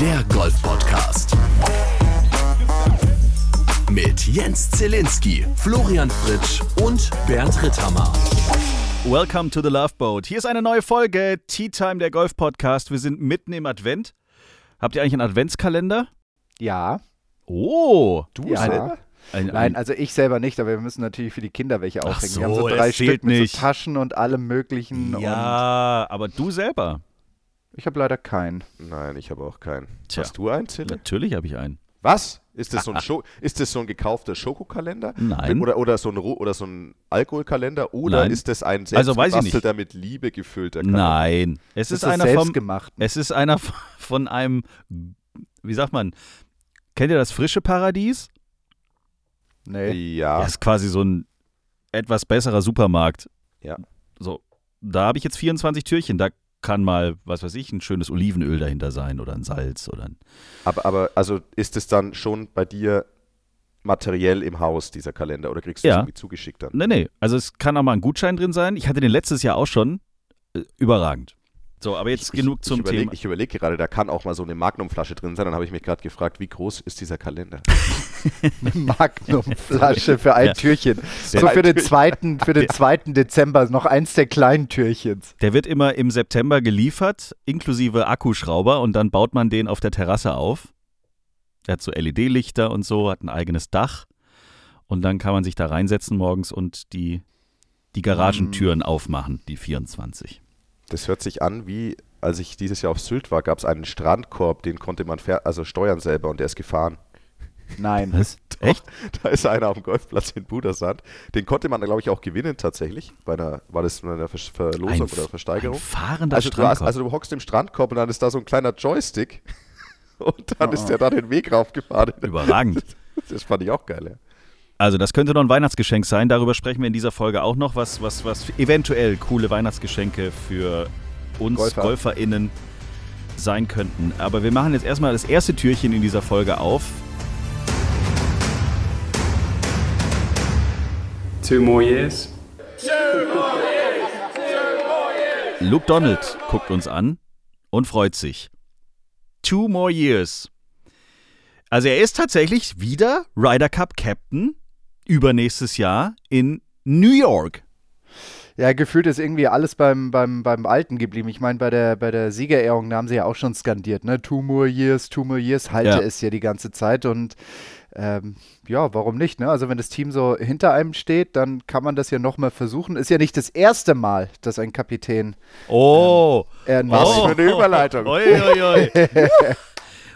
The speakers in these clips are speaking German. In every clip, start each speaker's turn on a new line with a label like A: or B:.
A: der Golf-Podcast. Mit Jens Zielinski, Florian Fritsch und Bernd Ritthammer.
B: Welcome to the Love Boat. Hier ist eine neue Folge Tea Time der Golf Podcast. Wir sind mitten im Advent. Habt ihr eigentlich einen Adventskalender?
C: Ja.
B: Oh,
C: Du ja. selber? Ein, ein Nein, also ich selber nicht, aber wir müssen natürlich für die Kinder welche aufhängen.
B: So,
C: wir haben so drei Stück mit so Taschen und allem möglichen.
B: Ja, aber du selber.
C: Ich habe leider keinen.
D: Nein, ich habe auch keinen. Tja. Hast du einen, Zille?
B: Natürlich habe ich einen.
D: Was? Ist das so ein, Scho ist das so ein gekaufter Schokokalender?
B: Nein.
D: Oder, oder, so ein, oder so ein Alkoholkalender? Oder
B: Nein.
D: ist das ein
B: also selbstgebastelter,
D: mit Liebe gefüllter Kalender?
B: Nein. Es ist, ist einer
C: vom.
B: Es ist einer von einem, wie sagt man, kennt ihr das frische Paradies?
D: Nee. Ja.
B: Das ist quasi so ein etwas besserer Supermarkt.
D: Ja.
B: So, da habe ich jetzt 24 Türchen. Da kann mal, was weiß ich, ein schönes Olivenöl dahinter sein oder ein Salz oder ein.
D: Aber, aber also ist es dann schon bei dir materiell im Haus, dieser Kalender, oder kriegst du
B: ja.
D: irgendwie zugeschickt dann?
B: Nee, nee. Also es kann auch mal ein Gutschein drin sein. Ich hatte den letztes Jahr auch schon. Äh, überragend. So, aber jetzt
D: ich,
B: genug
D: ich,
B: zum
D: ich überleg,
B: Thema.
D: Ich überlege gerade, da kann auch mal so eine Magnumflasche drin sein. Dann habe ich mich gerade gefragt, wie groß ist dieser Kalender?
C: eine Magnumflasche für ein ja. Türchen. so für den, zweiten, für den 2. Dezember noch eins der kleinen Türchens.
B: Der wird immer im September geliefert, inklusive Akkuschrauber, und dann baut man den auf der Terrasse auf. Der hat so LED-Lichter und so, hat ein eigenes Dach. Und dann kann man sich da reinsetzen morgens und die, die Garagentüren mm. aufmachen, die 24.
D: Das hört sich an wie, als ich dieses Jahr auf Sylt war, gab es einen Strandkorb, den konnte man also steuern selber und der ist gefahren.
C: Nein.
B: Was? Echt?
D: Da ist einer auf dem Golfplatz in Budersand. Den konnte man, glaube ich, auch gewinnen tatsächlich. Bei einer, war das eine Verlosung ein, oder Versteigerung? Ein
B: fahrender
D: also
B: Strandkorb.
D: Du hast, also du hockst im Strandkorb und dann ist da so ein kleiner Joystick und dann oh. ist der da den Weg raufgefahren.
B: Überragend.
D: Das fand ich auch geil, ja.
B: Also das könnte noch ein Weihnachtsgeschenk sein. Darüber sprechen wir in dieser Folge auch noch, was, was, was eventuell coole Weihnachtsgeschenke für uns Golfer. GolferInnen sein könnten. Aber wir machen jetzt erstmal das erste Türchen in dieser Folge auf.
E: Two more years.
B: Two more years. Two more years. Luke Donald guckt uns an und freut sich. Two more years. Also er ist tatsächlich wieder Ryder Cup Captain übernächstes Jahr in New York.
C: Ja, gefühlt ist irgendwie alles beim, beim, beim Alten geblieben. Ich meine, bei der, bei der Siegerehrung, da haben sie ja auch schon skandiert, ne? Two more years, two more years, halte ja. es ja die ganze Zeit und ähm, ja, warum nicht, ne? Also wenn das Team so hinter einem steht, dann kann man das ja nochmal versuchen. Ist ja nicht das erste Mal, dass ein Kapitän
B: Oh,
C: ähm,
D: was oh, für eine Überleitung.
B: Oi, oi, oi.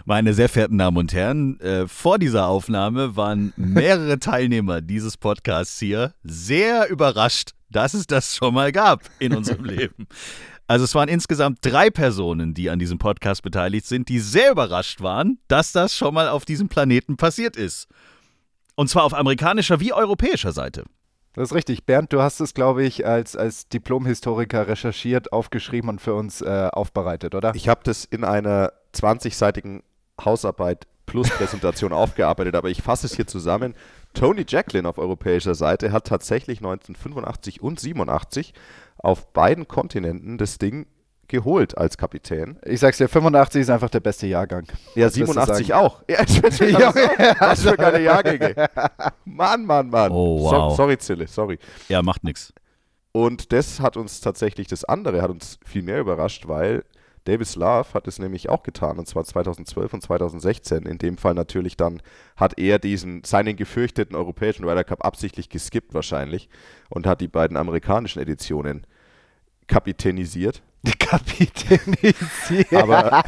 B: Meine sehr verehrten Damen und Herren, äh, vor dieser Aufnahme waren mehrere Teilnehmer dieses Podcasts hier sehr überrascht, dass es das schon mal gab in unserem Leben. Also es waren insgesamt drei Personen, die an diesem Podcast beteiligt sind, die sehr überrascht waren, dass das schon mal auf diesem Planeten passiert ist. Und zwar auf amerikanischer wie europäischer Seite.
C: Das ist richtig. Bernd, du hast es, glaube ich, als, als Diplomhistoriker recherchiert, aufgeschrieben und für uns äh, aufbereitet, oder?
D: Ich habe das in einer 20-seitigen Hausarbeit plus Präsentation aufgearbeitet, aber ich fasse es hier zusammen. Tony Jacklin auf europäischer Seite hat tatsächlich 1985 und 87 auf beiden Kontinenten das Ding geholt als Kapitän.
C: Ich sag's dir, 85 ist einfach der beste Jahrgang.
D: Ja, 87 auch. Ja, Was für geile Jahrgänge. Mann, Mann, Mann.
B: Oh, wow.
D: So, sorry, Zille, sorry.
B: Ja, macht nichts.
D: Und das hat uns tatsächlich, das andere hat uns viel mehr überrascht, weil Davis Love hat es nämlich auch getan, und zwar 2012 und 2016. In dem Fall natürlich dann hat er diesen, seinen gefürchteten europäischen Ryder Cup absichtlich geskippt wahrscheinlich und hat die beiden amerikanischen Editionen kapitänisiert.
C: Kapitänisiert.
D: Aber,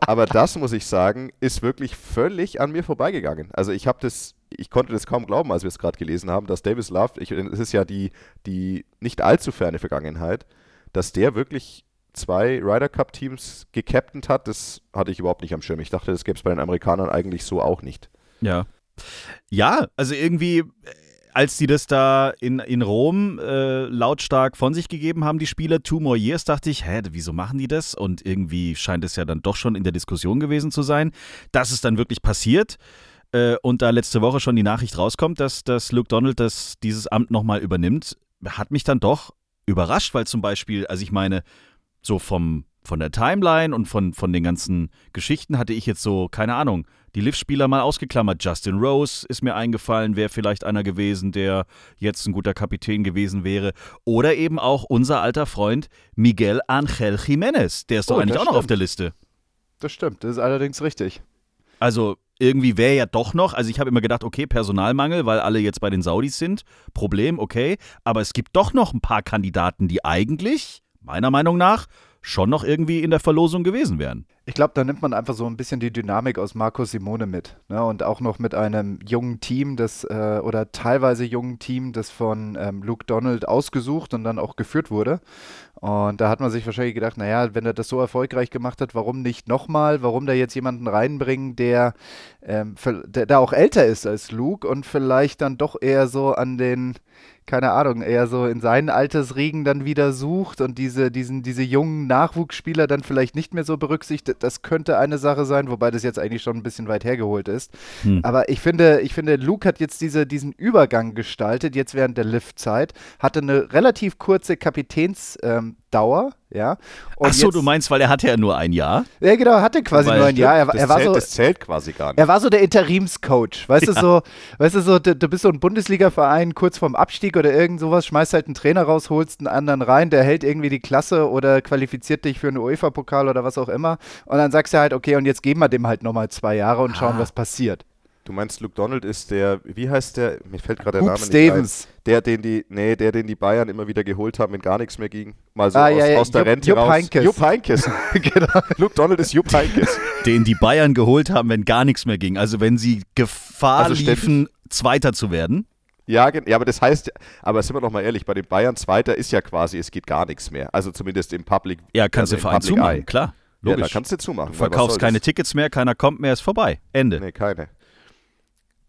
D: aber das, muss ich sagen, ist wirklich völlig an mir vorbeigegangen. Also ich habe das, ich konnte das kaum glauben, als wir es gerade gelesen haben, dass Davis Love, es ist ja die, die nicht allzu ferne Vergangenheit, dass der wirklich zwei Ryder Cup Teams gecaptent hat, das hatte ich überhaupt nicht am Schirm. Ich dachte, das gäbe es bei den Amerikanern eigentlich so auch nicht.
B: Ja. Ja, also irgendwie, äh, als die das da in, in Rom äh, lautstark von sich gegeben haben, die Spieler, Two More Years, dachte ich, hä, wieso machen die das? Und irgendwie scheint es ja dann doch schon in der Diskussion gewesen zu sein, dass es dann wirklich passiert. Äh, und da letzte Woche schon die Nachricht rauskommt, dass, dass Luke Donald das, dieses Amt nochmal übernimmt, hat mich dann doch überrascht, weil zum Beispiel, also ich meine, so vom, von der Timeline und von, von den ganzen Geschichten hatte ich jetzt so, keine Ahnung, die Liv-Spieler mal ausgeklammert. Justin Rose ist mir eingefallen, wäre vielleicht einer gewesen, der jetzt ein guter Kapitän gewesen wäre. Oder eben auch unser alter Freund Miguel Angel Jiménez. Der ist doch
C: Oh,
B: eigentlich
C: das
B: auch noch auf der Liste.
C: Das stimmt, das ist allerdings richtig.
B: Also irgendwie wäre ja doch noch, also ich habe immer gedacht, okay, Personalmangel, weil alle jetzt bei den Saudis sind, Problem, okay, aber es gibt doch noch ein paar Kandidaten, die eigentlich, meiner Meinung nach, schon noch irgendwie in der Verlosung gewesen wären.
C: Ich glaube, da nimmt man einfach so ein bisschen die Dynamik aus Marco Simone mit. Ne? Und auch noch mit einem jungen Team, das äh, oder teilweise jungen Team, das von ähm, Luke Donald ausgesucht und dann auch geführt wurde. Und da hat man sich wahrscheinlich gedacht, naja, wenn er das so erfolgreich gemacht hat, warum nicht nochmal? Warum da jetzt jemanden reinbringen, der, ähm, der, der auch älter ist als Luke und vielleicht dann doch eher so an den, keine Ahnung, eher so in seinen Altersriegen dann wieder sucht und diese, diesen, diese jungen Nachwuchsspieler dann vielleicht nicht mehr so berücksichtigt. Das könnte eine Sache sein, wobei das jetzt eigentlich schon ein bisschen weit hergeholt ist.
B: Hm.
C: Aber ich finde, ich finde, Luke hat jetzt diese, diesen Übergang gestaltet, jetzt während der Lift-Zeit, hatte eine relativ kurze Kapitänsdauer, ähm, Dauer, ja. Und
B: Ach so,
C: jetzt,
B: du meinst, weil er hatte ja nur ein Jahr?
C: Ja, genau, hatte quasi
B: Weil-
C: nur ein Jahr. Er, war-
D: das,
C: er
D: zählt,
C: so,
D: das zählt quasi gar nicht.
C: er war so der Interimscoach. Weißt du, so, weißt du, so, du, du bist so ein Bundesliga-Verein kurz vorm Abstieg oder irgend sowas, schmeißt halt einen Trainer raus, holst einen anderen rein, der hält irgendwie die Klasse oder qualifiziert dich für einen UEFA-Pokal oder was auch immer. Und dann sagst du halt, okay, und jetzt geben wir dem halt nochmal zwei Jahre und schauen,
B: Ah.
C: was passiert.
D: Du meinst, Luke Donald ist der, wie heißt der? Mir fällt gerade der
C: Hoop
D: Name nicht
C: Stevens.
D: ein. Der, den die, nee, der, den die Bayern immer wieder geholt haben, wenn gar nichts mehr ging. Mal so
C: Ah,
D: aus,
C: ja, ja,
D: aus der
C: Jupp-
D: Rente
C: Jupp
D: raus.
C: Heynckes.
D: Jupp Heynckes.
C: genau.
D: Luke Donald ist Jupp Heynckes.
B: Den die Bayern geholt haben, wenn gar nichts mehr ging. Also wenn sie Gefahr
D: Also ständig.
B: liefen, Zweiter zu werden.
D: Ja, gen- ja, aber das heißt, aber sind wir doch mal ehrlich, bei den Bayern Zweiter ist ja quasi, es geht gar nichts mehr. Also zumindest im Public.
B: Ja, kannst
D: also
B: du Verein
D: Public
B: zumachen,
D: Eye.
B: klar.
D: Ja, da
B: Logisch.
D: kannst du zumachen.
B: du verkaufst keine
D: das?
B: Tickets mehr, keiner kommt mehr, ist vorbei. Ende.
D: Nee, keine.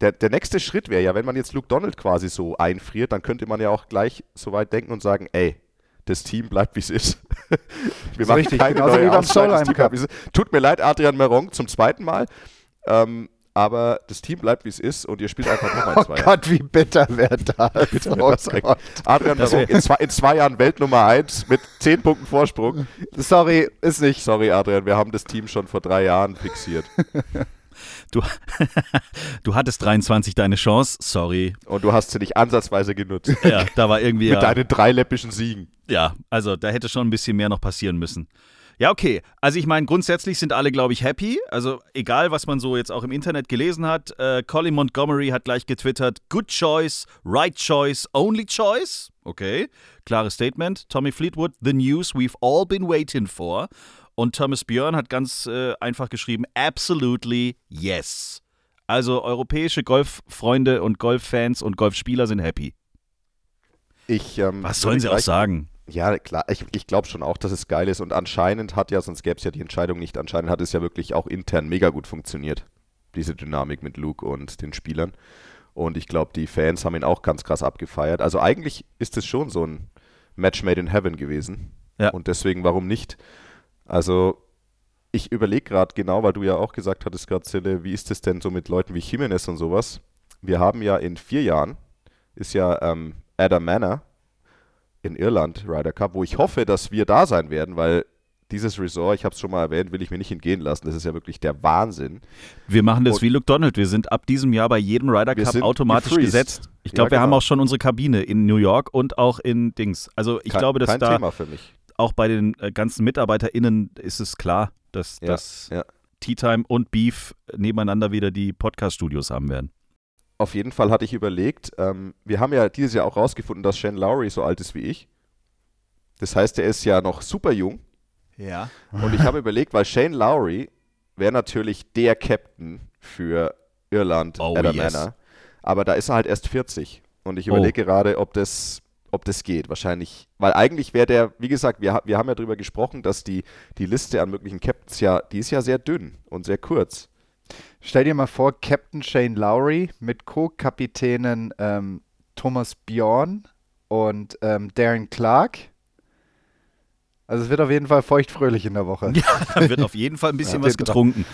D: Der, der nächste Schritt wäre ja, wenn man jetzt Luke Donald quasi so einfriert, dann könnte man ja auch gleich so weit denken und sagen, ey, das Team bleibt wie es ist. Wir
C: Ist richtig,
D: keine
C: genauso
D: neue das
C: Cup.
D: ist. Tut mir leid, Adrian Meron zum zweiten Mal. Ähm, aber das Team bleibt wie es ist und ihr spielt einfach nochmal
C: Oh
D: zwei Jahre.
C: Gott, wie bitter wäre das.
D: Bitte,
C: Oh
D: eigentlich-
C: Gott.
D: Adrian
B: Das
D: Meron in zwei, in zwei Jahren Weltnummer 1 mit 10 Punkten Vorsprung.
C: Sorry, ist nicht.
D: Sorry, Adrian, wir haben das Team schon vor drei Jahren fixiert.
B: Du, du hattest 23 deine Chance, sorry.
D: Und du hast sie nicht ansatzweise genutzt.
B: Ja, da war irgendwie.
D: Mit
B: ja,
D: deinen drei läppischen Siegen.
B: Ja, also da hätte schon ein bisschen mehr noch passieren müssen. Ja, okay. Also ich meine, grundsätzlich sind alle, glaube ich, happy. Also egal, was man so jetzt auch im Internet gelesen hat. Äh, Colin Montgomery hat gleich getwittert, good choice, right choice, only choice. Okay, klares Statement. Tommy Fleetwood, the news we've all been waiting for. Und Thomas Björn hat ganz äh, einfach geschrieben, absolutely yes. Also europäische Golffreunde und Golffans und Golfspieler sind happy.
D: Ich, ähm,
B: Was sollen sie auch sagen?
D: Ja, klar, ich, ich glaube schon auch, dass es geil ist. Und anscheinend hat ja, sonst gäbe es ja die Entscheidung nicht, anscheinend hat es ja wirklich auch intern mega gut funktioniert. Diese Dynamik mit Luke und den Spielern. Und ich glaube, die Fans haben ihn auch ganz krass abgefeiert. Also eigentlich ist es schon so ein Match made in heaven gewesen.
B: Ja.
D: Und deswegen, warum nicht? Also, ich überlege gerade genau, weil du ja auch gesagt hattest gerade, Zille, wie ist es denn so mit Leuten wie Jimenez und sowas? Wir haben ja in vier Jahren, ist ja ähm, Adam Manor in Irland, Ryder Cup, wo ich hoffe, dass wir da sein werden, weil dieses Resort, ich habe es schon mal erwähnt, will ich mir nicht entgehen lassen. Das ist ja wirklich der Wahnsinn.
B: Wir machen das
D: Und-
B: wie Luke Donald. Wir sind ab diesem Jahr bei jedem Ryder
D: Wir
B: Cup automatisch
D: gefreezed.
B: gesetzt. Ich
D: Ja,
B: glaube, wir haben
D: genau.
B: auch schon unsere Kabine in New York und auch in Dings. Also ich
D: Kein,
B: glaube, dass
D: kein
B: da
D: Thema für mich.
B: Auch bei den äh, ganzen MitarbeiterInnen ist es klar, dass,
D: Ja,
B: dass
D: ja.
B: Tea Time und Beef nebeneinander wieder die Podcast-Studios haben werden.
D: Auf jeden Fall hatte ich überlegt, ähm, wir haben ja dieses Jahr auch rausgefunden, dass Shane Lowry so alt ist wie ich. Das heißt, er ist ja noch super jung.
B: Ja.
D: Und ich habe überlegt, weil Shane Lowry wäre natürlich der Captain für Irland,
B: Oh,
D: Adam
B: yes.
D: Manor. Aber da ist er halt erst 40. Und ich
B: Oh.
D: überlege gerade, ob das, ob das geht. Wahrscheinlich, weil eigentlich wäre der, wie gesagt, wir, wir haben ja darüber gesprochen, dass die, die Liste an möglichen Captains ja, die ist ja sehr dünn und sehr kurz.
C: Stell dir mal vor, Captain Shane Lowry mit Co-Kapitänen ähm, Thomas Bjorn und ähm, Darren Clark. Also es wird auf jeden Fall feuchtfröhlich in der Woche.
B: Da wird auf jeden Fall ein bisschen
C: Ja,
B: was
C: den-
B: getrunken.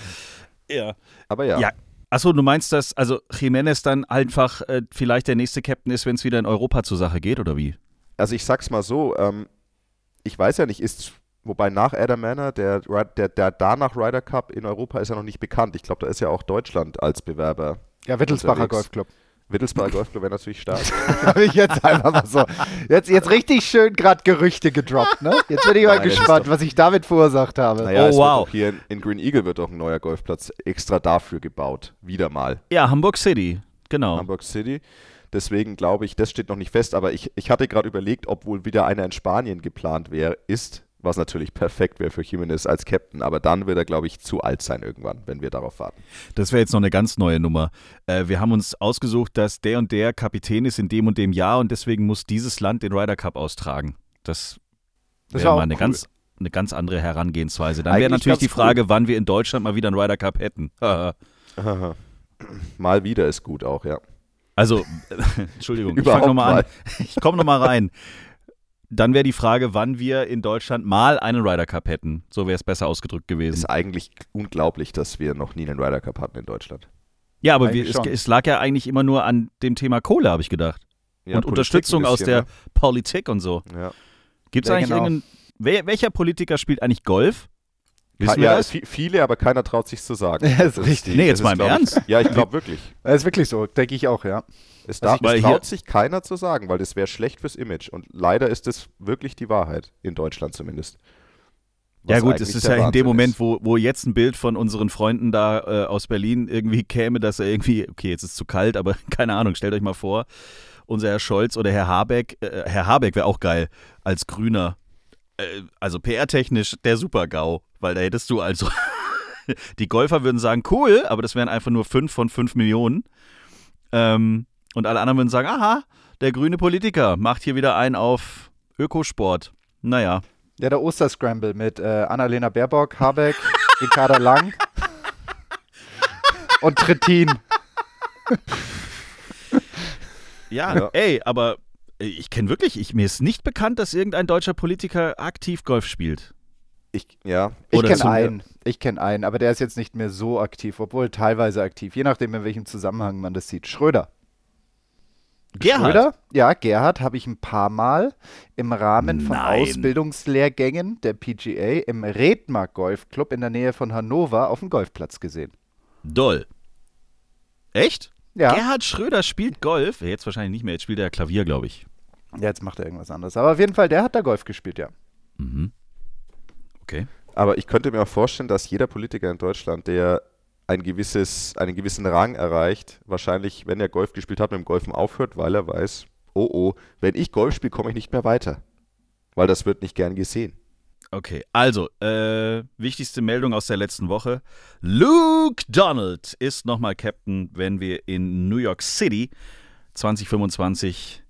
B: Ja.
D: Aber ja,
B: Ja. Achso, du meinst, dass also Jiménez dann einfach äh, vielleicht der nächste Captain ist, wenn es wieder in Europa zur Sache geht, oder wie?
D: also ich sag's mal so, ähm, ich weiß ja nicht, ist wobei nach Adam Manor, der, der, der danach Ryder Cup in Europa ist ja noch nicht bekannt. Ich glaube, da ist ja auch Deutschland als Bewerber.
C: Ja, Wittelsbacher
D: unterwegs.
C: Golfclub.
D: Wittelsbacher Golfclub wäre natürlich stark.
C: Habe ich jetzt einfach mal so. Jetzt, jetzt richtig schön gerade Gerüchte gedroppt, ne? Jetzt bin ich mal
D: Nein,
C: gespannt, was ich damit verursacht habe.
D: Naja,
B: Oh,
D: es
B: wow.
D: hier in, in Green Eagle wird auch ein neuer Golfplatz extra dafür gebaut. Wieder mal.
B: Ja, Hamburg City, genau.
D: Hamburg City. Deswegen glaube ich, das steht noch nicht fest, aber ich, ich hatte gerade überlegt, ob wohl wieder einer in Spanien geplant wäre, ist, was natürlich perfekt wäre für Jimenez als Captain, aber dann wird er, glaube ich, zu alt sein irgendwann, wenn wir darauf warten.
B: Das wäre jetzt noch eine ganz neue Nummer. Äh, wir haben uns ausgesucht, dass der und der Kapitän ist in dem und dem Jahr und deswegen muss dieses Land den Ryder Cup austragen. Das, wäre mal eine
C: cool.
B: ganz, eine ganz andere Herangehensweise. Dann wäre natürlich die
D: ganz cool.
B: Frage, wann wir in Deutschland mal wieder einen Ryder Cup hätten.
D: Mal wieder ist gut auch, ja.
B: Also, Entschuldigung, ich fange nochmal an.
D: mal.
B: Ich komme nochmal rein. Dann wäre die Frage, wann wir in Deutschland mal einen Ryder Cup hätten. So wäre es besser ausgedrückt gewesen.
D: Ist eigentlich unglaublich, dass wir noch nie einen Ryder Cup hatten in Deutschland.
B: Ja, aber wir, es, es lag ja eigentlich immer nur an dem Thema Kohle, habe ich gedacht.
D: Ja,
B: und
D: Politik
B: Unterstützung
D: ein
B: aus
D: bisschen,
B: der
D: ne?
B: Politik und so.
D: Ja.
B: Gibt es
C: Ja,
B: eigentlich
C: genau.
B: irgendeinen. Wer, welcher Politiker spielt eigentlich Golf? Wissen wir
D: ja,
B: das?
D: vi- viele, aber keiner traut sich zu sagen.
C: Ja, ist
D: Das
C: richtig.
B: Nee, jetzt
D: das
B: mal im Ernst?
D: Ich, ja, ich glaube wirklich.
C: Das ist wirklich so, denke ich auch, ja.
D: Es, darf,
B: weil
D: es traut sich keiner zu sagen, weil das wäre schlecht fürs Image. Und leider ist es wirklich die Wahrheit, in Deutschland zumindest.
B: Ja
D: Was
B: gut,
D: eigentlich
B: es ist ja in dem
D: Wahnsinn
B: Moment, wo, wo jetzt ein Bild von unseren Freunden da äh, aus Berlin irgendwie käme, dass er irgendwie, okay, jetzt ist es zu kalt, aber keine Ahnung, stellt euch mal vor, unser Herr Scholz oder Herr Habeck, äh, Herr Habeck wäre auch geil als Grüner. Äh, also PR-technisch der Super-GAU, weil da hättest du also, die Golfer würden sagen, cool, aber das wären einfach nur fünf von fünf Millionen. Ähm, und alle anderen würden sagen, aha, der grüne Politiker macht hier wieder einen auf Ökosport. Naja.
C: Ja, der Osterscramble mit äh, Annalena Baerbock, Habeck, Ricarda Lang und Trittin.
B: Ja,
D: Ja.
B: ey, aber ich kenne wirklich, ich, mir ist nicht bekannt, dass irgendein deutscher Politiker aktiv Golf spielt.
D: Ich, ja,
C: Ich kenne einen, ich kenne einen, aber der ist jetzt nicht mehr so aktiv, obwohl teilweise aktiv, je nachdem, in welchem Zusammenhang man das sieht. Schröder.
B: Gerhard.
C: Schröder? Ja, Gerhard habe ich ein paar Mal im Rahmen von
B: Nein.
C: Ausbildungslehrgängen der PGA im Redmark Golfclub in der Nähe von Hannover auf dem Golfplatz gesehen.
B: Doll. Echt?
C: Ja,
B: Gerhard Schröder spielt Golf. Jetzt wahrscheinlich nicht mehr, jetzt spielt er Klavier, glaube ich.
C: Ja jetzt macht er irgendwas anderes. Aber auf jeden Fall, der hat da Golf gespielt, ja.
B: Mhm. Okay.
D: aber ich könnte mir auch vorstellen, dass jeder Politiker in Deutschland, der ein gewisses, einen gewissen Rang erreicht, wahrscheinlich, wenn er Golf gespielt hat, mit dem Golfen aufhört, weil er weiß, oh oh, wenn ich Golf spiele, komme ich nicht mehr weiter. Weil das wird nicht gern gesehen.
B: Okay, also, äh, wichtigste Meldung aus der letzten Woche. Luke Donald ist nochmal Captain, wenn wir in New York City 2025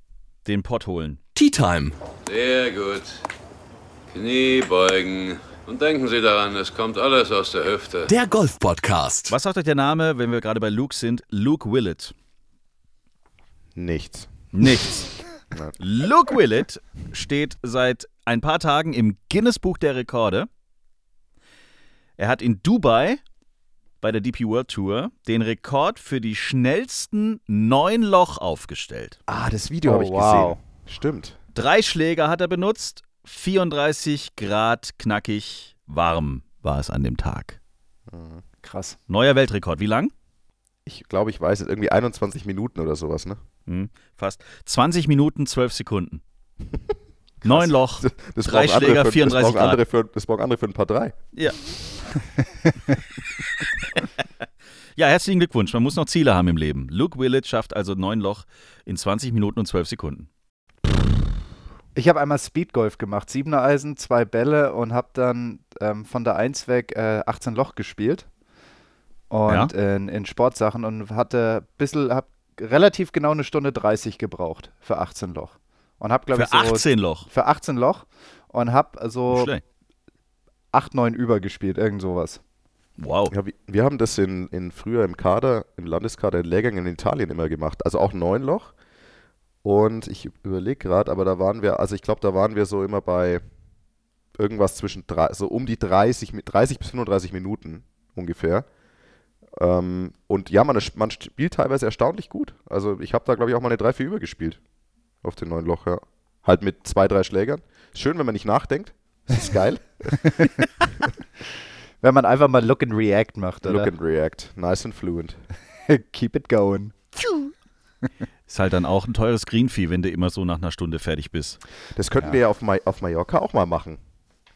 B: den Pott holen.
A: Tea Time.
F: Sehr gut. Knie beugen. Und denken Sie daran, es kommt alles aus der Hüfte.
A: Der Golf Podcast.
B: Was sagt euch der Name, wenn wir gerade bei Luke sind? Luke Willett.
D: Nichts.
B: Nichts. Luke Willett steht seit ein paar Tagen im Guinness Buch der Rekorde. Er hat in Dubai bei der DP World Tour den Rekord für die schnellsten neun Loch aufgestellt.
D: Ah, das Video
C: Oh,
D: habe ich
C: wow.
D: gesehen. Stimmt.
B: Drei Schläger hat er benutzt, 34 Grad knackig warm war es an dem Tag.
C: Krass.
B: Neuer Weltrekord. Wie lang?
D: Ich glaube, ich weiß es. Irgendwie 21 Minuten oder sowas, ne?
B: Hm, fast 20 Minuten, 12 Sekunden. Neun Loch,
D: Das
B: drei
D: brauchen andere
B: Schläger,
D: für,
B: 34
D: das brauchen
B: Grad.
D: für, das brauchen andere für ein paar drei.
B: Ja. ja, herzlichen Glückwunsch. Man muss noch Ziele haben im Leben. Luke Willett schafft also neun Loch in 20 Minuten und 12 Sekunden.
C: Ich habe einmal Speedgolf gemacht, siebener Eisen, zwei Bälle und habe dann ähm, von der 1 weg äh, 18 Loch gespielt. Und in, in Sportsachen und hatte bisschen, hab relativ genau eine Stunde 30 gebraucht für 18 Loch. Und habe, glaube
B: Für
C: ich, so
B: 18 Loch.
C: für 18 Loch und habe so
B: Schlecht.
C: 8, 9 übergespielt, irgend sowas.
B: Wow.
D: Ja, wir, haben das in, in früher im Kader, im Landeskader in Lehrgängen in Italien immer gemacht. Also auch neun Loch. Und ich überlege gerade, aber da waren wir, also ich glaube, da waren wir so immer bei irgendwas zwischen drei, so um die 30, mi- 30 bis 35 Minuten ungefähr. Ähm, und ja, man, man spielt teilweise erstaunlich gut. Also ich habe da, glaube ich, auch mal eine 3, 4 übergespielt. Auf den neuen Loch, ja. Halt mit zwei, drei Schlägern. Schön, wenn man nicht nachdenkt. Das ist geil.
C: Wenn man einfach mal Look and React macht, oder?
D: Look and react. Nice and fluent.
C: Keep it going.
B: Ist halt dann auch ein teures Greenfee, wenn du immer so nach einer Stunde fertig bist.
D: Das könnten
C: Ja.
D: wir ja auf, Ma auf Mallorca auch mal machen.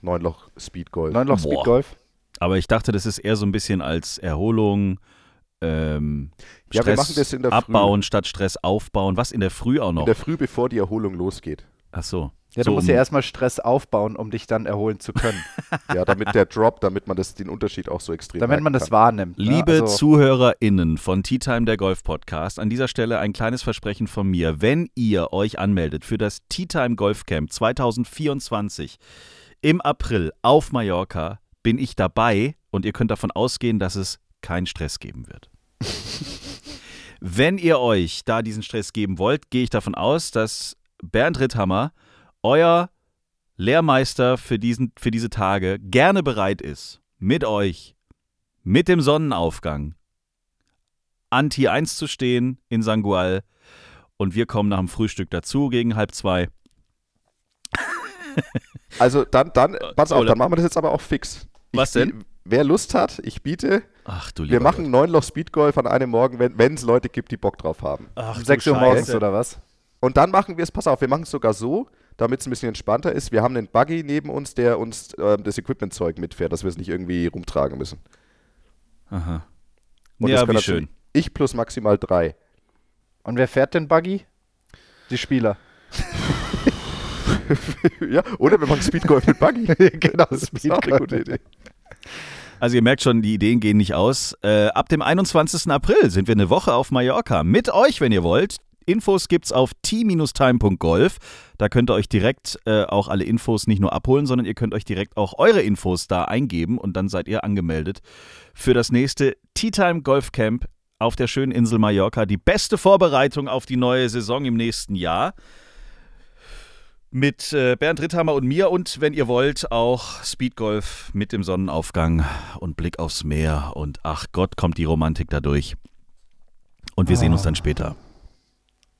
D: Neunloch Speedgolf.
C: Neunloch
B: Boah.
C: Speedgolf.
B: Aber ich dachte, das ist eher so ein bisschen als Erholung, ähm,
D: Ja, wir
B: Stress
D: machen das in der Früh.
B: abbauen statt Stress aufbauen. Was in der Früh auch
D: In
B: noch?
D: der Früh, bevor die Erholung losgeht.
B: Ach so.
C: Ja,
B: so
C: du musst
B: um-
C: ja erstmal Stress aufbauen, um dich dann erholen zu können.
D: Ja, damit der Drop, damit man das, den Unterschied auch so extrem
C: damit man das
D: kann.
C: wahrnimmt. ne?
B: Liebe
C: Also,
B: ZuhörerInnen von Tea Time der Golf Podcast, an dieser Stelle ein kleines Versprechen von mir. Wenn ihr euch anmeldet für das Tea Time Golf Camp 2024 im April auf Mallorca, bin ich dabei und ihr könnt davon ausgehen, dass es keinen Stress geben wird. Wenn ihr euch da diesen Stress geben wollt, gehe ich davon aus, dass Bernd Ritthammer, euer Lehrmeister für, diesen, für diese Tage, gerne bereit ist, mit euch mit dem Sonnenaufgang an Tier 1 zu stehen in Sangual und wir kommen nach dem Frühstück dazu gegen halb zwei.
D: Also dann, dann, pass auf, dann machen wir das jetzt aber auch fix. Ich
B: Was denn?
D: Wer Lust hat, ich biete,
B: Ach du lieber
D: wir machen Neunloch Speedgolf an einem Morgen, wenn es Leute gibt, die Bock drauf haben.
B: Ach,
C: um
B: du
C: 6 Uhr morgens oder was?
D: Und dann machen wir es, pass auf, wir machen es sogar so, damit es ein bisschen entspannter ist. Wir haben einen Buggy neben uns, der uns ähm, das Equipment-Zeug mitfährt, dass wir es nicht irgendwie rumtragen müssen.
B: Aha.
D: Und das
B: Ja,
D: können
B: wie schön.
D: Ich plus maximal drei.
C: Und wer fährt den Buggy? Die Spieler.
D: ja, oder wir machen Speedgolf mit Buggy.
C: genau,
D: Das ist auch eine gute Idee.
B: Also ihr merkt schon, die Ideen gehen nicht aus. Äh, ab dem 21. April sind wir eine Woche auf Mallorca. Mit euch, wenn ihr wollt. Infos gibt's auf t-time.golf. Da könnt ihr euch direkt äh, auch alle Infos nicht nur abholen, sondern ihr könnt euch direkt auch eure Infos da eingeben und dann seid ihr angemeldet für das nächste Tea Time Golf Camp auf der schönen Insel Mallorca. Die beste Vorbereitung auf die neue Saison im nächsten Jahr. Mit äh, Bernd Ritthammer und mir und wenn ihr wollt, auch Speedgolf mit dem Sonnenaufgang und Blick aufs Meer und ach Gott, kommt die Romantik dadurch. Und wir sehen uns dann später.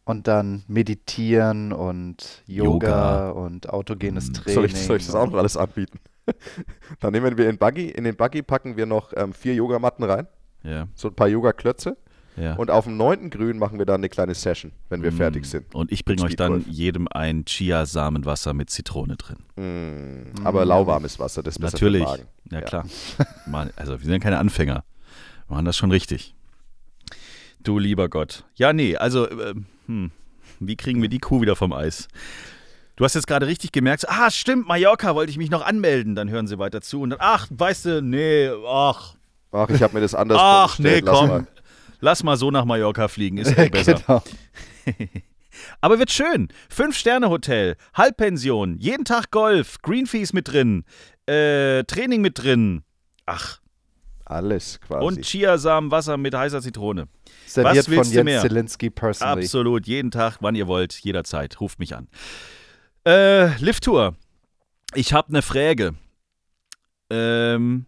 C: Und dann meditieren und Yoga,
B: Yoga.
C: und autogenes Training.
D: Soll ich, soll ich das auch noch alles anbieten? Dann nehmen wir in Buggy, in den Buggy packen wir noch ähm, vier Yogamatten rein,
B: Ja,
D: so ein paar Yoga-Klötze.
B: Ja.
D: Und auf dem neunten Grün machen wir dann eine kleine Session, wenn wir
B: Mm.
D: fertig sind.
B: Und ich bringe euch dann jedem ein Chia-Samenwasser mit Zitrone drin.
D: Mm, Aber lauwarmes Wasser, das ist besser
B: Natürlich.
D: Magen.
B: Ja,
D: Ja.
B: klar. Mann, also wir sind keine Anfänger. Wir machen das schon richtig. Du lieber Gott. Ja, nee, also, äh, hm, wie kriegen wir die Kuh wieder vom Eis? Du hast jetzt gerade richtig gemerkt, ah, stimmt, Mallorca wollte ich mich noch anmelden. Dann hören sie weiter zu und dann, ach, weißt du, nee, ach,
D: Ach, ich habe mir das anders
B: ach, nee, komm.
D: mal.
B: Lass mal so nach Mallorca fliegen, ist eh besser.
C: genau.
B: Aber wird schön. Fünf-Sterne-Hotel, Halbpension, jeden Tag Golf, Greenfees mit drin, äh, Training mit drin. Ach,
D: Alles quasi.
B: und Chiasamen-Wasser mit heißer Zitrone.
C: Serviert von
B: willst du
C: Jens? Zielinski personally.
B: Absolut, jeden Tag, wann ihr wollt, jederzeit. Ruft mich an. Äh, Lift-Tour. Ich habe eine Frage. Ähm,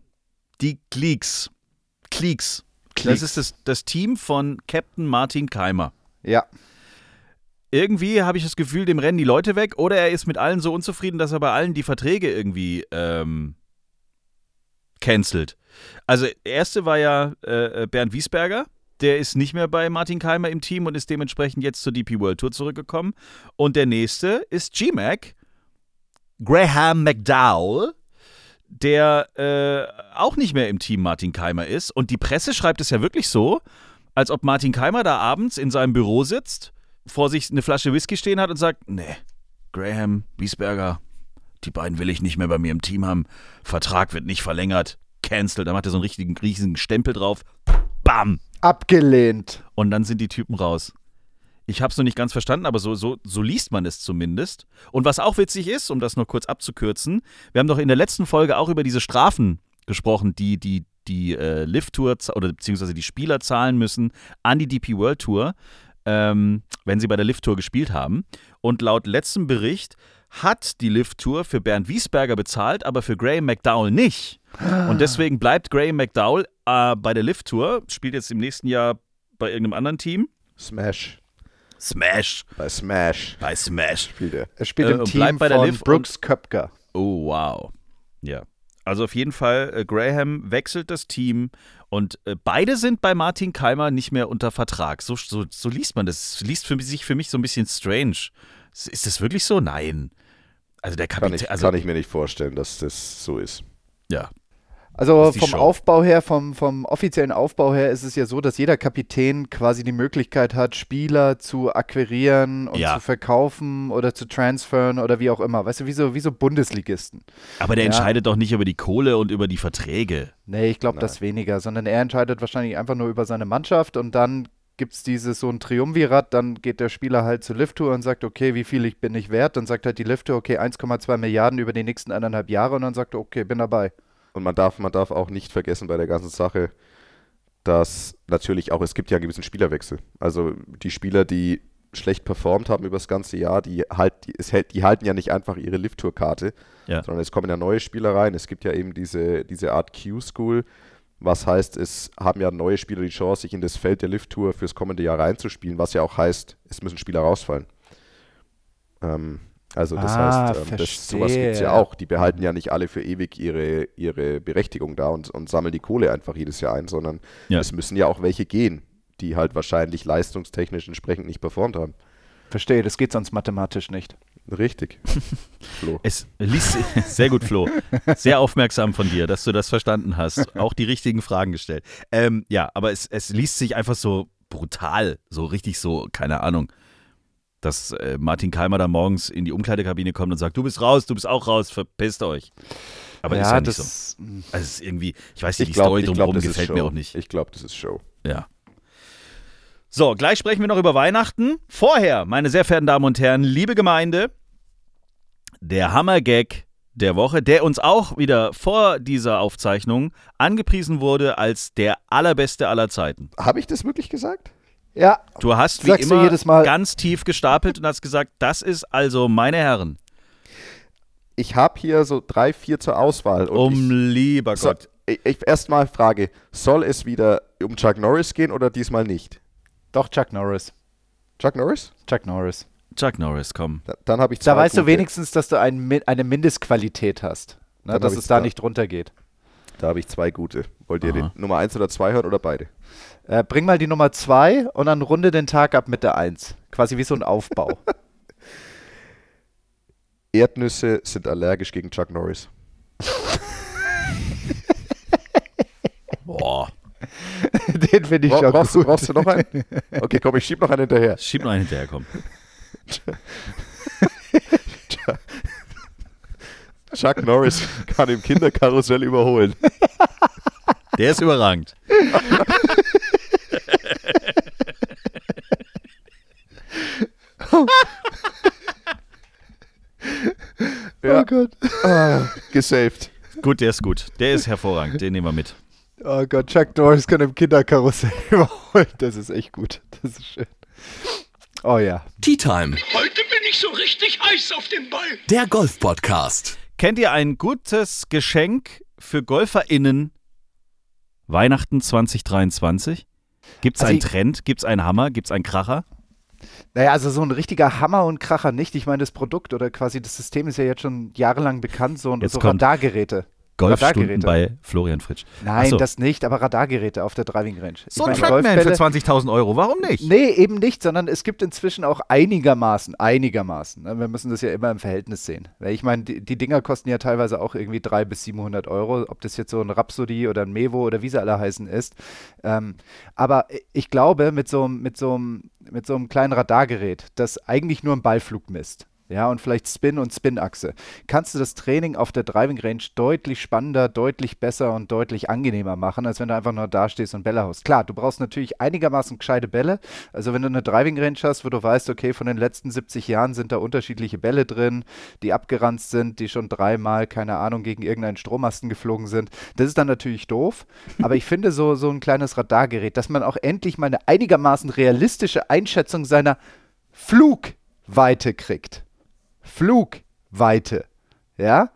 B: die Cleeks. Cleeks. Das ist das, das Team von Captain Martin Keimer.
C: Ja.
B: irgendwie habe ich das Gefühl, dem rennen die Leute weg oder er ist mit allen so unzufrieden, dass er bei allen die Verträge irgendwie ähm, cancelt. Also, der erste war ja äh, Bernd Wiesberger. Der ist nicht mehr bei Martin Keimer im Team und ist dementsprechend jetzt zur DP World Tour zurückgekommen. Und der nächste ist G-Mac, Graham McDowell, der äh, auch nicht mehr im Team Martin Keimer ist. Und die Presse schreibt es ja wirklich so, als ob Martin Keimer da abends in seinem Büro sitzt, vor sich eine Flasche Whisky stehen hat und sagt, nee, Graham, Wiesberger, die beiden will ich nicht mehr bei mir im Team haben. Vertrag wird nicht verlängert. Cancelled. Da macht er so einen richtigen, riesigen Stempel drauf. Bam!
C: Abgelehnt.
B: Und dann sind die Typen raus. Ich habe es noch nicht ganz verstanden, aber so, so, so liest man es zumindest. Und was auch witzig ist, um das noch kurz abzukürzen, wir haben doch in der letzten Folge auch über diese Strafen gesprochen, die die, die äh, Lift-Tour oder beziehungsweise die Spieler zahlen müssen an die DP World Tour, ähm, wenn sie bei der Lift-Tour gespielt haben. Und laut letztem Bericht hat die Lift-Tour für Bernd Wiesberger bezahlt, aber für Graham McDowell nicht. Und deswegen bleibt Graham McDowell äh, bei der Lift-Tour, spielt jetzt im nächsten Jahr bei irgendeinem anderen Team.
D: Smash.
B: Smash.
D: Bei Smash
B: Bei Smash.
D: spielt er.
C: Er spielt
B: Äh,
C: im Team
B: bei der
C: von
B: Liv
C: Brooks Köpker.
B: Oh, wow. Ja. Also auf jeden Fall, äh, Graham wechselt das Team und äh, beide sind bei Martin Keimer nicht mehr unter Vertrag. So, so, so liest man das. Liest für sich für mich so ein bisschen strange. Ist das wirklich so? Nein. Also der
D: Kann
B: Kapitän.
D: ich,
B: Also,
D: kann ich mir nicht vorstellen, dass das so ist.
B: ja.
C: Also vom
B: Show.
C: Aufbau her, vom, vom offiziellen Aufbau her ist es ja so, dass jeder Kapitän quasi die Möglichkeit hat, Spieler zu akquirieren und
B: Ja.
C: zu verkaufen oder zu transferen oder wie auch immer. Weißt du, wie so, wie so Bundesligisten.
B: Aber der
C: Ja.
B: entscheidet doch nicht über die Kohle und über die Verträge.
C: Nee, ich glaube das weniger, sondern er entscheidet wahrscheinlich einfach nur über seine Mannschaft und dann gibt es dieses so ein Triumvirat, dann geht der Spieler halt zur Lift-Tour und sagt, okay, wie viel ich bin ich wert? Dann sagt halt die Lift-Tour, okay, 1,2 Milliarden über die nächsten eineinhalb Jahre und dann sagt er, okay, bin dabei.
D: Und man darf, man darf auch nicht vergessen bei der ganzen Sache, dass natürlich auch, es gibt ja einen gewissen Spielerwechsel. Also die Spieler, die schlecht performt haben über das ganze Jahr, die, halt, die, es hält, die halten ja nicht einfach ihre Lift-Tour-Karte,
B: Ja.
D: sondern es kommen ja neue Spieler rein. Es gibt ja eben diese, diese Art Q-School, was heißt, es haben ja neue Spieler die Chance, sich in das Feld der Lift-Tour fürs kommende Jahr reinzuspielen, was ja auch heißt, es müssen Spieler rausfallen. Ähm, also das
C: Ah,
D: heißt, ähm, das, sowas gibt es ja auch. Die behalten ja nicht alle für ewig ihre, ihre Berechtigung da und, und sammeln die Kohle einfach jedes Jahr ein, sondern
B: Ja.
D: es müssen ja auch welche gehen, die halt wahrscheinlich leistungstechnisch entsprechend nicht performt haben.
C: Verstehe, das geht sonst mathematisch nicht.
D: Richtig. Flo.
B: Es liest sehr gut, Flo. Sehr aufmerksam von dir, dass du das verstanden hast. Auch die richtigen Fragen gestellt. Ähm, ja, aber es, es liest sich einfach so brutal, so richtig so, keine Ahnung, dass äh, Martin Keimer da morgens in die Umkleidekabine kommt und sagt, du bist raus, du bist auch raus, verpisst euch. Aber ist ja nicht so.
C: das,
B: Also es ist irgendwie, ich weiß nicht,
D: Ich
B: die Story
D: glaube,
B: drumherum
D: glaub,
B: gefällt mir auch nicht.
D: Ich glaube, das ist Show.
B: Ja. So, gleich sprechen wir noch über Weihnachten. Vorher, meine sehr verehrten Damen und Herren, liebe Gemeinde, der Hammergag der Woche, der uns auch wieder vor dieser Aufzeichnung angepriesen wurde als der allerbeste aller Zeiten.
D: Habe ich das wirklich gesagt?
C: Ja,
B: Du hast wie
C: Sagst du
B: immer
C: jedes Mal.
B: ganz tief gestapelt und hast gesagt, das ist also, meine Herren,
D: Ich habe hier so drei, vier zur Auswahl. Und
B: um lieber
D: ich, so,
B: Gott.
D: ich, ich erstmal Frage: Soll es wieder um Chuck Norris gehen oder diesmal nicht?
C: doch Chuck Norris.
D: Chuck Norris?
C: Chuck Norris.
B: Chuck Norris, komm.
D: Da, dann habe ich zwei
C: Da weißt du
D: gute.
C: wenigstens, dass du ein, eine Mindestqualität hast. Ne, dass es da nicht drunter geht.
D: Da habe ich zwei gute. Wollt ihr
B: Aha.
D: den Nummer eins oder zwei hören oder beide?
C: Äh, bring mal die Nummer zwei und dann runde den Tag ab mit der Eins. Quasi wie so ein Aufbau.
D: Erdnüsse sind allergisch gegen Chuck Norris.
B: Boah,
C: den finde ich
D: Bra
C: schon
D: brauchst, du,
C: gut.
D: brauchst du noch einen? Okay, komm, ich schieb noch einen hinterher.
B: schieb noch einen hinterher, komm.
D: Chuck Norris kann im Kinderkarussell überholen.
B: Der ist überragend.
D: Ja,
C: Oh Gott.
D: ah, gesaved.
B: Gut, der ist gut. Der ist hervorragend. Den nehmen wir mit.
C: Oh Gott, Chuck Norris kann im Kinderkarussell überholen. Das ist echt gut. Das ist schön. Oh ja.
A: Tea Time,
G: Heute bin ich so richtig heiß auf den Ball.
A: der Golf-Podcast.
B: Kennt ihr ein gutes Geschenk für GolferInnen Weihnachten 2023? Gibt es
C: Also
B: einen Trend? Gibt es einen Hammer? Gibt es einen Kracher?
C: Naja, also so ein richtiger Hammer und Kracher nicht. Ich meine, das Produkt oder quasi das System ist ja jetzt schon jahrelang bekannt, so,
B: Jetzt
C: so Radargeräte.
B: Golfstunden bei Florian Fritsch.
C: Nein,
B: so.
C: das nicht, aber Radargeräte auf der Driving Range.
B: So ein Trackman für
C: Golfbälle-
B: 20.000 Euro. Warum nicht?
C: Nee, eben nicht, sondern es gibt inzwischen auch einigermaßen, einigermaßen. ne, Wir müssen das ja immer im Verhältnis sehen. Ich meine, die, die Dinger kosten ja teilweise auch irgendwie 300 bis 700 Euro, ob das jetzt so ein Rhapsody oder ein Mevo oder wie sie alle heißen ist. Ähm, aber ich glaube, mit so, einem- mit, so mit so einem kleinen Radargerät, das eigentlich nur einen Ballflug misst, ja, und vielleicht Spin und Spinachse, kannst du das Training auf der Driving Range deutlich spannender, deutlich besser und deutlich angenehmer machen, als wenn du einfach nur da stehst und Bälle haust. Klar, du brauchst natürlich einigermaßen gescheite Bälle. Also wenn du eine Driving Range hast, wo du weißt, okay, von den letzten 70 Jahren sind da unterschiedliche Bälle drin, die abgeranzt sind, die schon dreimal, keine Ahnung, gegen irgendeinen Strommasten geflogen sind. Das ist dann natürlich doof. Aber ich finde so, so ein kleines Radargerät, dass man auch endlich mal eine einigermaßen realistische Einschätzung seiner Flugweite kriegt. Flugweite. Ja?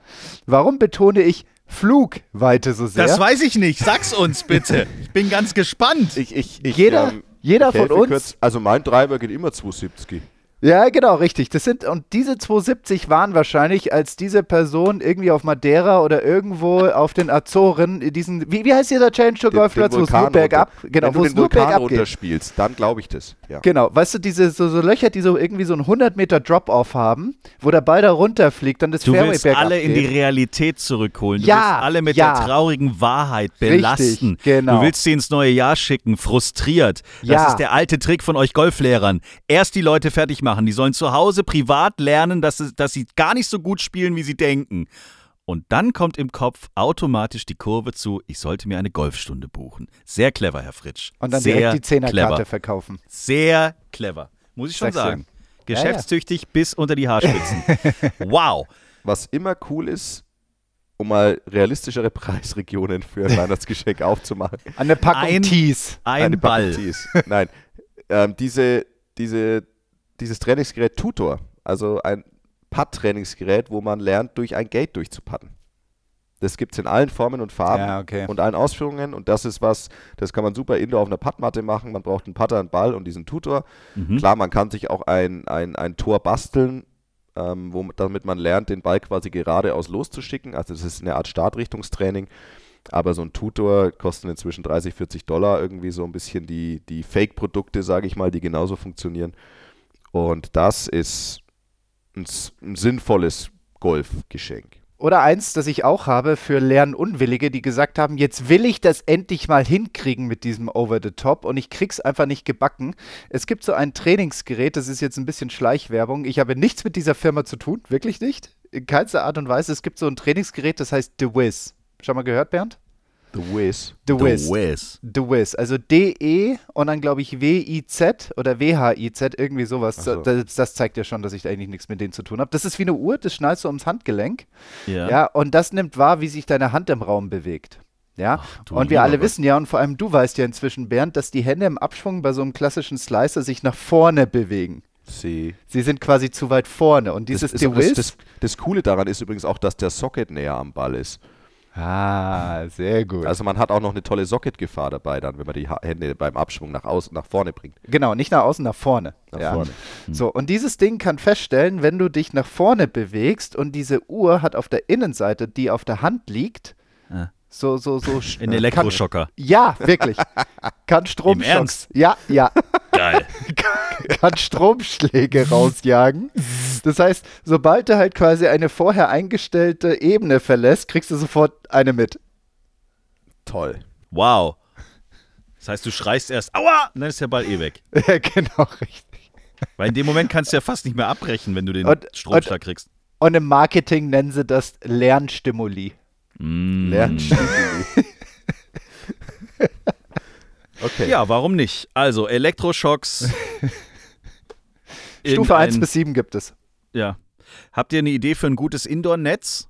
C: Warum betone ich Flugweite so sehr?
B: Das weiß ich nicht. Sag's uns bitte. Ich bin ganz gespannt.
D: Ich, ich, ich,
C: Jeder-
D: ähm,
C: jeder
D: ich
C: von uns-
D: Kurz. Also mein Treiber geht immer 270.
C: Ja, genau, richtig. Das sind, und diese 270 waren wahrscheinlich, als diese Person irgendwie auf Madeira oder irgendwo auf den Azoren, diesen, wie, wie heißt dieser Challenge Tour
D: Den-
C: Golfplatz, wo es
D: Vulkan
C: nur bergab, genau,
D: Wenn
C: wo
D: du
C: es
D: den
C: nur
D: Vulkan
C: bergab geht.
D: runterspielst, dann glaube ich das. Ja.
C: Genau, weißt du, diese so, so Löcher, die so irgendwie so einen 100 Meter Drop-Off haben, wo der Ball da runterfliegt, dann das
B: Du
C: Fairway
B: willst
C: bergab
B: alle in die. Realität zurückholen. Du
C: Ja,
B: willst alle mit
C: ja.
B: der traurigen Wahrheit belasten.
C: genau.
B: Du willst sie ins neue Jahr schicken, frustriert. Das
C: Ja.
B: ist der alte Trick von euch Golflehrern. Erst die Leute fertig machen. Die sollen zu Hause privat lernen, dass, es, dass sie gar nicht so gut spielen, wie sie denken. Und dann kommt im Kopf automatisch die Kurve zu, ich sollte mir eine Golfstunde buchen. Sehr clever, Herr Fritsch.
C: Und dann
B: Sehr
C: direkt die Zehnerkarte
B: clever.
C: verkaufen.
B: Sehr clever. Muss ich schon
C: Sag's
B: sagen. Geschäftstüchtig bis unter die Haarspitzen. wow.
D: Was immer cool ist, um mal realistischere Preisregionen für ein Weihnachtsgeschenk aufzumachen.
C: Eine Packung
B: Ein-
C: Tees.
B: Ein
D: Eine
B: Ball.
D: Packung Tees. Nein, ähm, diese, diese, dieses Trainingsgerät Tutor, also ein Putt-Trainingsgerät, wo man lernt, durch ein Gate durchzupatten. Das gibt es in allen Formen und Farben
C: Ja, okay.
D: und allen Ausführungen und das ist was, das kann man super indoor auf einer Puttmatte machen. Man braucht einen Putter, einen Ball und diesen Tutor.
B: Mhm.
D: Klar, man kann sich auch ein, ein, ein Tor basteln, ähm, wo, damit man lernt, den Ball quasi geradeaus loszuschicken. Also das ist eine Art Startrichtungstraining. Aber so ein Tutor kostet inzwischen 30, 40 Dollar irgendwie so ein bisschen die, die Fake-Produkte, sage ich mal, die genauso funktionieren. Und das ist ein, ein sinnvolles Golfgeschenk.
C: Oder eins, das ich auch habe für Lernunwillige, die gesagt haben, jetzt will ich das endlich mal hinkriegen mit diesem Over the Top und ich krieg's einfach nicht gebacken. Es gibt so ein Trainingsgerät, das ist jetzt ein bisschen Schleichwerbung. Ich habe nichts mit dieser Firma zu tun, wirklich nicht. In keinster Art und Weise. Es gibt so ein Trainingsgerät, das heißt The Wiz. Schon mal gehört, Bernd?
D: The Wiz.
C: The
B: The
C: Wiz.
B: Wiz.
C: The Wiz. Also D-E und dann glaube ich W-I-Z oder W-H-I-Z, irgendwie sowas.
D: Ach so.
C: Das, das zeigt ja schon, dass ich da eigentlich nichts mit denen zu tun habe. Das ist wie eine Uhr, das schnallst du ums Handgelenk.
B: Ja.
C: Ja, und das nimmt wahr, wie sich deine Hand im Raum bewegt. Ja,
B: du
C: und wir alle
B: Gott.
C: wissen ja, und vor allem du weißt ja inzwischen, Bernd, dass die Hände im Abschwung bei so einem klassischen Slicer sich nach vorne bewegen.
D: Sie.
C: Sie sind quasi zu weit vorne. Und dieses
D: das,
C: The
D: das,
C: Wiz.
D: das, das Coole daran ist übrigens auch, dass der Socket näher am Ball ist.
C: Ah, sehr gut.
D: Also man hat auch noch eine tolle Socket-Gefahr dabei, dann, wenn man die Hände beim Abschwung nach außen, nach vorne bringt.
C: Genau, nicht nach außen, nach vorne.
D: Nach
C: ja.
D: vorne.
C: So, und dieses Ding kann feststellen, wenn du dich nach vorne bewegst und diese Uhr hat auf der Innenseite, die auf der Hand liegt. So, so, so.
B: Ein
C: kann-
B: Elektroschocker.
C: Ja, wirklich. Kann Stromschocks.
B: Ernst?
C: Ja, ja.
B: Geil.
C: kann Stromschläge rausjagen. Das heißt, sobald du halt quasi eine vorher eingestellte Ebene verlässt, kriegst du sofort eine mit.
D: Toll.
B: Wow. Das heißt, du schreist erst, aua, und dann ist der Ball eh weg.
C: Ja, genau, richtig.
B: Weil in dem Moment kannst du ja fast nicht mehr abbrechen, wenn du den
C: Und-
B: Stromschlag kriegst.
C: Und im Marketing nennen sie das Lernstimuli.
B: Mm.
D: Lernstimuli. okay.
B: Ja, warum nicht? Also, Elektroschocks.
C: Stufe 1
B: Irgendein-
C: bis 7 gibt es.
B: Ja. Habt ihr eine Idee für ein gutes Indoor-Netz?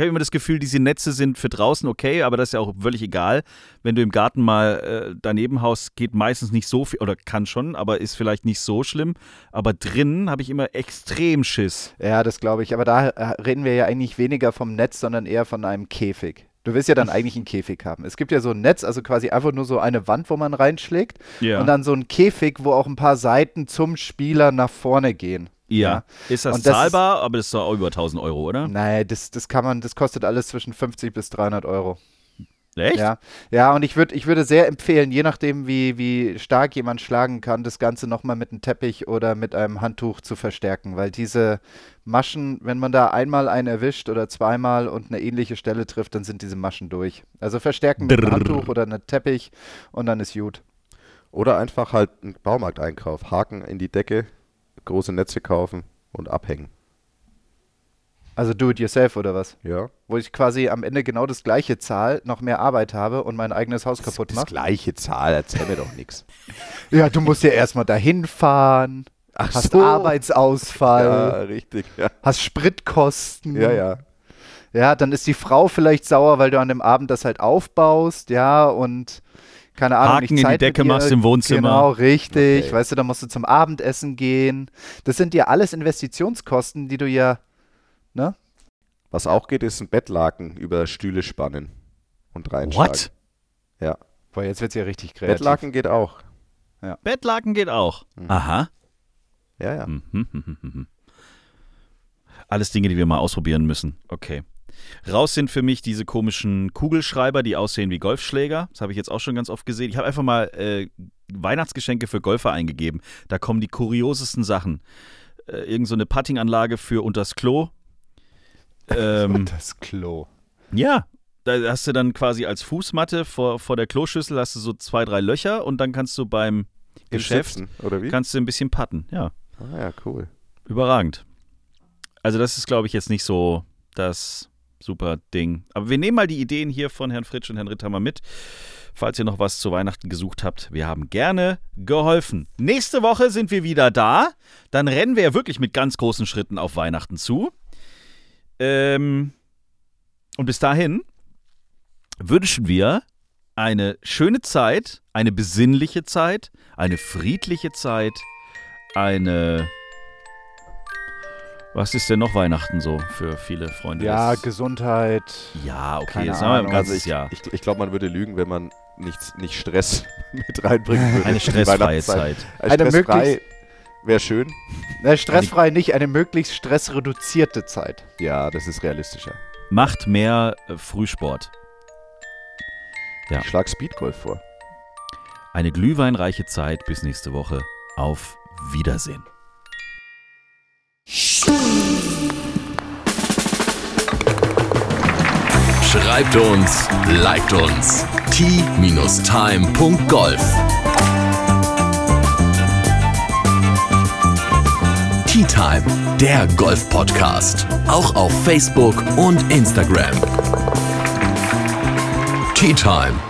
B: Ich habe immer das Gefühl, diese Netze sind für draußen okay, aber das ist ja auch völlig egal. Wenn du im Garten mal äh, daneben haust, geht meistens nicht so viel, oder kann schon, aber ist vielleicht nicht so schlimm. Aber drinnen habe ich immer extrem Schiss.
C: Ja, das glaube ich. Aber da äh, reden wir ja eigentlich weniger vom Netz, sondern eher von einem Käfig. Du willst ja dann eigentlich einen Käfig haben. Es gibt ja so ein Netz, also quasi einfach nur so eine Wand, wo man reinschlägt.
B: Ja.
C: Und dann so ein Käfig, wo auch ein paar Seiten zum Spieler nach vorne gehen.
B: Ja. Ist das
C: Und das
B: zahlbar? aber das ist doch auch über 1000 Euro, oder?
C: Nein, das, das kann man, das kostet alles zwischen 50 bis 300 Euro.
B: Echt?
C: Ja, ja und ich, würd, ich würde sehr empfehlen, je nachdem, wie, wie stark jemand schlagen kann, das Ganze nochmal mit einem Teppich oder mit einem Handtuch zu verstärken, weil diese Maschen, wenn man da einmal einen erwischt oder zweimal und eine ähnliche Stelle trifft, dann sind diese Maschen durch. Also verstärken mit einem. Handtuch oder einem Teppich und dann ist gut.
D: Oder einfach halt einen Baumarkteinkauf. Haken in die Decke, große Netze kaufen und abhängen.
C: Also do it yourself oder was?
D: Ja.
C: Wo ich quasi am Ende genau das gleiche zahl, noch mehr Arbeit habe und mein eigenes Haus kaputt
D: Das
C: mache.
D: gleiche Zahl, erzähl mir doch nichts.
C: Ja, du musst ja erstmal dahin fahren,
D: Ach
C: hast
D: so.
C: Arbeitsausfall,
D: Ja, richtig. Ja,
C: hast Spritkosten.
D: ja. ja.
C: Ja, dann ist die Frau vielleicht sauer, weil du an dem Abend das halt aufbaust, ja, und keine Ahnung,
B: Haken
C: nicht
B: in die
C: Zeit
B: Decke machst im Wohnzimmer.
C: Genau, richtig.
D: Okay.
C: Weißt du, dann musst du zum Abendessen gehen. Das sind ja alles Investitionskosten, die du ja, ne?
D: Was auch geht, ist ein Bettlaken über Stühle spannen und reinschlagen.
B: What?
D: Ja.
C: Boah, jetzt wird's ja richtig kreativ.
D: Bettlaken geht auch.
B: Bettlaken geht auch.
C: Mhm.
B: Aha.
D: Ja, ja.
B: Mhm, mhm, mhm, mhm. Alles Dinge, die wir mal ausprobieren müssen. Okay. Raus sind für mich diese komischen Kugelschreiber, die aussehen wie Golfschläger. Das habe ich jetzt auch schon ganz oft gesehen. Ich habe einfach mal äh, Weihnachtsgeschenke für Golfer eingegeben. Da kommen die kuriosesten Sachen. Äh, irgend so eine Puttinganlage für unters Klo. Ähm,
C: das Klo.
B: ja, da hast du dann quasi als Fußmatte vor, vor der Kloschüssel hast du so zwei, drei Löcher und dann kannst du beim
D: Im
B: Geschäft
D: Sitzen, oder wie?
B: kannst du ein bisschen putten. Ja.
D: ah, ja, cool.
B: Überragend. Also das ist, glaube ich, jetzt nicht so das super Ding. Aber wir nehmen mal die Ideen hier von Herrn Fritsch und Herrn Ritthammer mit. Falls ihr noch was zu Weihnachten gesucht habt, wir haben gerne geholfen. Nächste Woche sind wir wieder da. Dann rennen wir ja wirklich mit ganz großen Schritten auf Weihnachten zu. Ähm, und bis dahin wünschen wir eine schöne Zeit, eine besinnliche Zeit, eine friedliche Zeit, eine was ist denn noch Weihnachten so für viele Freunde?
C: Ja,
B: des-
C: Gesundheit.
B: ja, okay,
C: keine
B: sagen wir ein ganzes
D: Also ich,
B: Jahr.
D: ich, ich glaube, man würde lügen, wenn man nichts, nicht Stress mit reinbringen würde.
B: Eine stressfreie. Zeit.
C: Eine
D: stressfrei
C: möglichst-
D: wäre schön.
C: Na, stressfrei nicht, eine möglichst stressreduzierte Zeit.
D: Ja, das ist realistischer.
B: Macht mehr äh, Frühsport. Ja.
D: Ich schlag Speedgolf vor.
B: Eine glühweinreiche Zeit bis nächste Woche. Auf Wiedersehen.
A: Schreibt uns, liked uns. t-time.golf Tea Time, der Golf-Podcast. Auch auf Facebook und Instagram. Tea Time.